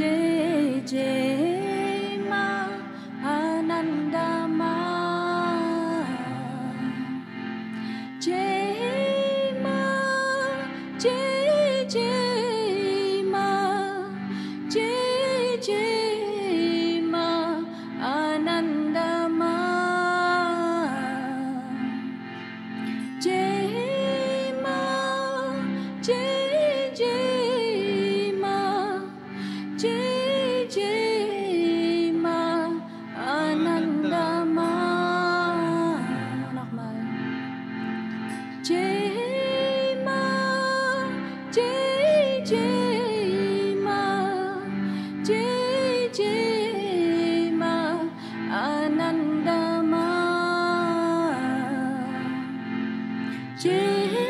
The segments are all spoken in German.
J J. Jesus.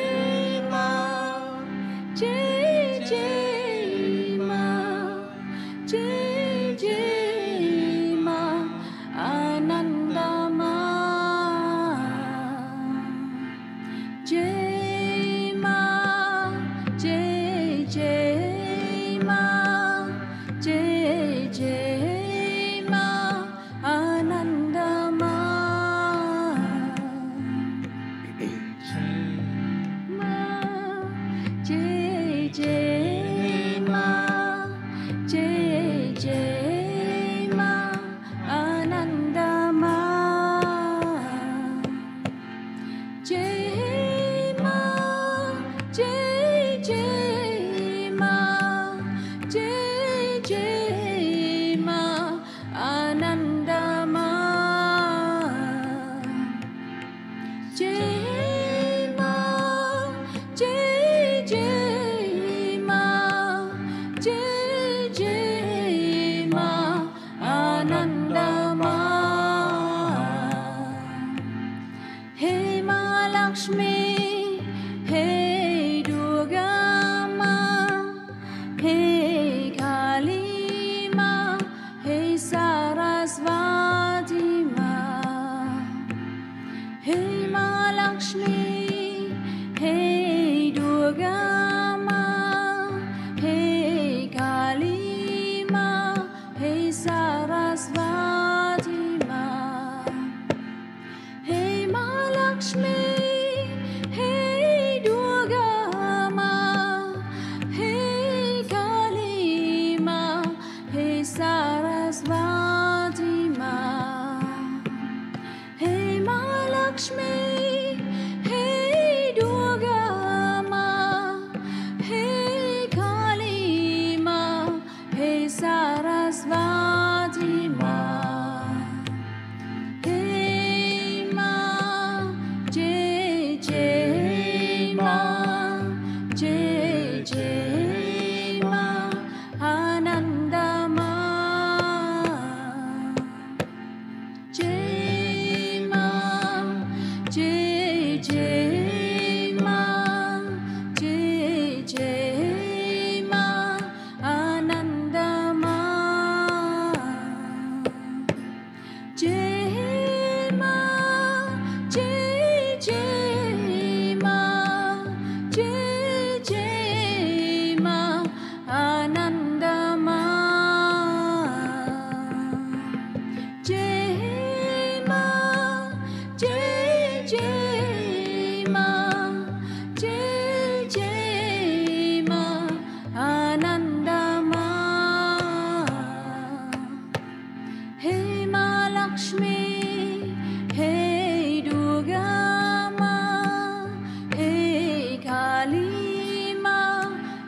Lakshmi, hey Durga Ma, hey Kali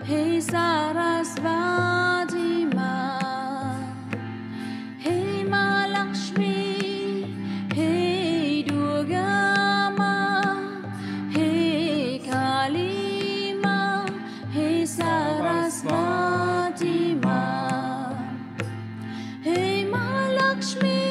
hey Saraswati Ma, hey Ma Lakshmi, hey Durga Ma, hey Kali hey Saraswati Ma, hey Ma Lakshmi.